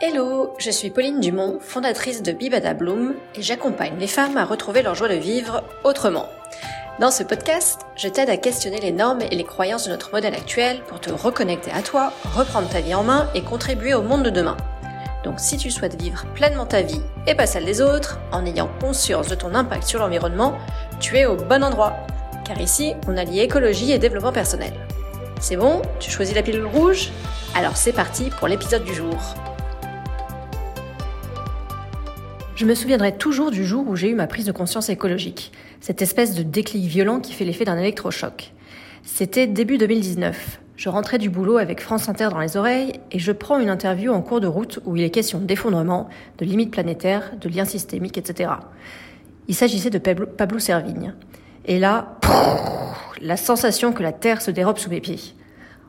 Hello, je suis Pauline Dumont, fondatrice de Bibada Bloom et j'accompagne les femmes à retrouver leur joie de vivre autrement. Dans ce podcast, je t'aide à questionner les normes et les croyances de notre modèle actuel pour te reconnecter à toi, reprendre ta vie en main et contribuer au monde de demain. Donc si tu souhaites vivre pleinement ta vie et pas celle des autres, en ayant conscience de ton impact sur l'environnement, tu es au bon endroit. Car ici, on allie écologie et développement personnel. C'est bon? Tu choisis la pilule rouge? Alors c'est parti pour l'épisode du jour. Je me souviendrai toujours du jour où j'ai eu ma prise de conscience écologique, cette espèce de déclic violent qui fait l'effet d'un électrochoc. C'était début 2019. Je rentrais du boulot avec France Inter dans les oreilles et je prends une interview en cours de route où il est question d'effondrement, de limites planétaires, de liens systémiques, etc. Il s'agissait de Pablo Servigne. Et là, la sensation que la Terre se dérobe sous mes pieds.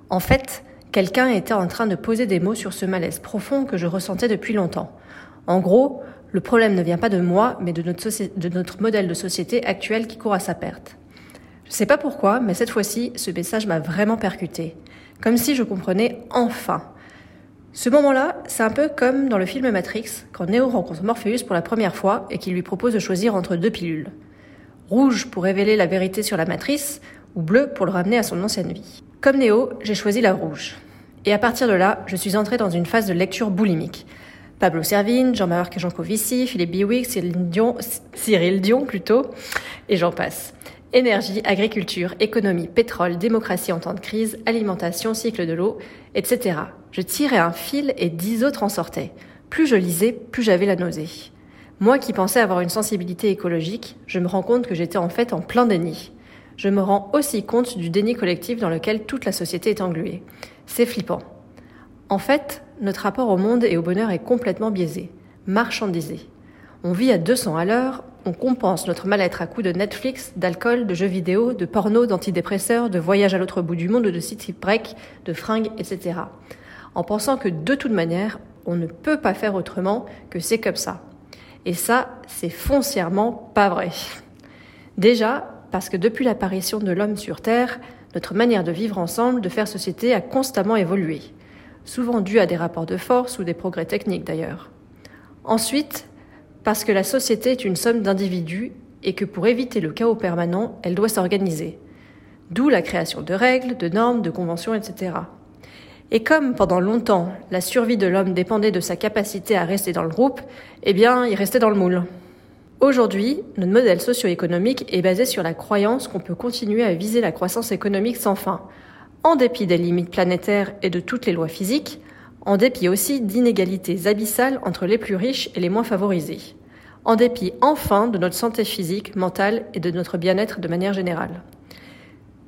En fait, quelqu'un était en train de poser des mots sur ce malaise profond que je ressentais depuis longtemps. En gros, le problème ne vient pas de moi, mais de notre, modèle de société actuel qui court à sa perte. Je ne sais pas pourquoi, mais cette fois-ci, ce message m'a vraiment percuté. Comme si je comprenais enfin. Ce moment-là, c'est un peu comme dans le film Matrix, quand Neo rencontre Morpheus pour la première fois et qu'il lui propose de choisir entre deux pilules. Rouge pour révéler la vérité sur la matrice, ou bleu pour le ramener à son ancienne vie. Comme Néo, j'ai choisi la rouge. Et à partir de là, je suis entrée dans une phase de lecture boulimique. Pablo Servigne, Jean-Marc Jancovici, Philippe Biwix, Cyril Dion, Cyril Dion plutôt, et j'en passe. Énergie, agriculture, économie, pétrole, démocratie en temps de crise, alimentation, cycle de l'eau, etc. Je tirais un fil et dix autres en sortaient. Plus je lisais, plus j'avais la nausée. Moi qui pensais avoir une sensibilité écologique, je me rends compte que j'étais en fait en plein déni. Je me rends aussi compte du déni collectif dans lequel toute la société est engluée. C'est flippant. En fait, notre rapport au monde et au bonheur est complètement biaisé, marchandisé. On vit à 200 à l'heure, on compense notre mal-être à coups de Netflix, d'alcool, de jeux vidéo, de porno, d'antidépresseurs, de voyages à l'autre bout du monde, de city break, de fringues, etc. En pensant que de toute manière, on ne peut pas faire autrement, que c'est comme ça. Et ça, c'est foncièrement pas vrai. Déjà, parce que depuis l'apparition de l'homme sur Terre, notre manière de vivre ensemble, de faire société a constamment évolué, souvent dû à des rapports de force ou des progrès techniques d'ailleurs. Ensuite, parce que la société est une somme d'individus et que pour éviter le chaos permanent, elle doit s'organiser. D'où la création de règles, de normes, de conventions, etc. Et comme pendant longtemps la survie de l'homme dépendait de sa capacité à rester dans le groupe, eh bien, il restait dans le moule. Aujourd'hui, notre modèle socio-économique est basé sur la croyance qu'on peut continuer à viser la croissance économique sans fin, en dépit des limites planétaires et de toutes les lois physiques, en dépit aussi d'inégalités abyssales entre les plus riches et les moins favorisés, en dépit enfin de notre santé physique, mentale et de notre bien-être de manière générale.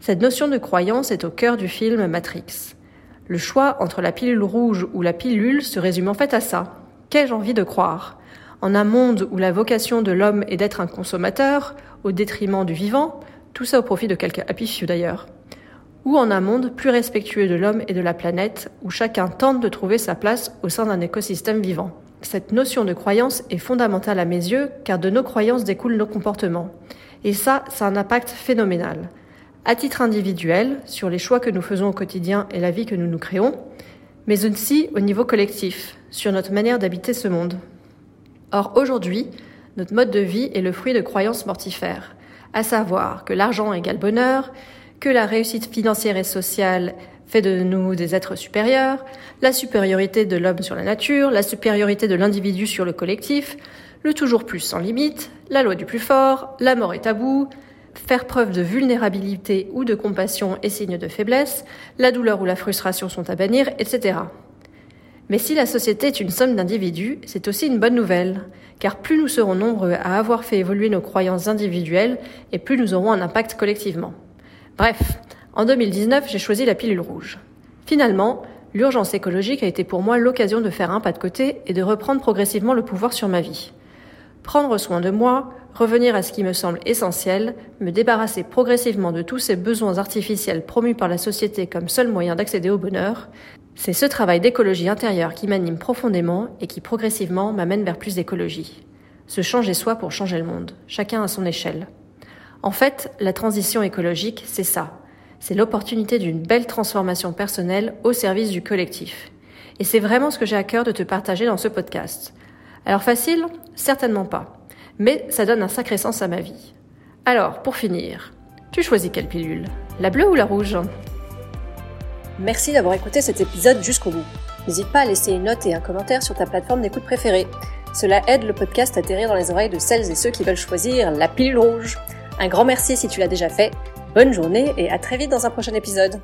Cette notion de croyance est au cœur du film Matrix. Le choix entre la pilule rouge ou la pilule se résume en fait à ça. Qu'ai-je envie de croire? En un monde où la vocation de l'homme est d'être un consommateur, au détriment du vivant, tout ça au profit de quelques happy few d'ailleurs ou en un monde plus respectueux de l'homme et de la planète, où chacun tente de trouver sa place au sein d'un écosystème vivant. Cette notion de croyance est fondamentale à mes yeux, car de nos croyances découlent nos comportements. Et ça, ça a un impact phénoménal. À titre individuel, sur les choix que nous faisons au quotidien et la vie que nous nous créons, mais aussi au niveau collectif, sur notre manière d'habiter ce monde. Or, aujourd'hui, notre mode de vie est le fruit de croyances mortifères, à savoir que l'argent égale bonheur, que la réussite financière et sociale fait de nous des êtres supérieurs, la supériorité de l'homme sur la nature, la supériorité de l'individu sur le collectif, le toujours plus sans limite, la loi du plus fort, la mort est tabou, faire preuve de vulnérabilité ou de compassion est signe de faiblesse, la douleur ou la frustration sont à bannir, etc. Mais si la société est une somme d'individus, c'est aussi une bonne nouvelle, car plus nous serons nombreux à avoir fait évoluer nos croyances individuelles, et plus nous aurons un impact collectivement. Bref, en 2019, j'ai choisi la pilule rouge. Finalement, l'urgence écologique a été pour moi l'occasion de faire un pas de côté et de reprendre progressivement le pouvoir sur ma vie. Prendre soin de moi, revenir à ce qui me semble essentiel, me débarrasser progressivement de tous ces besoins artificiels promus par la société comme seul moyen d'accéder au bonheur, c'est ce travail d'écologie intérieure qui m'anime profondément et qui progressivement m'amène vers plus d'écologie. Se changer soi pour changer le monde, chacun à son échelle. En fait, la transition écologique, c'est ça. C'est l'opportunité d'une belle transformation personnelle au service du collectif. Et c'est vraiment ce que j'ai à cœur de te partager dans ce podcast. Alors facile Certainement pas. Mais ça donne un sacré sens à ma vie. Alors, pour finir, tu choisis quelle pilule? La bleue ou la rouge? Merci d'avoir écouté cet épisode jusqu'au bout. N'hésite pas à laisser une note et un commentaire sur ta plateforme d'écoute préférée. Cela aide le podcast à atterrir dans les oreilles de celles et ceux qui veulent choisir la pilule rouge. Un grand merci si tu l'as déjà fait. Bonne journée et à très vite dans un prochain épisode.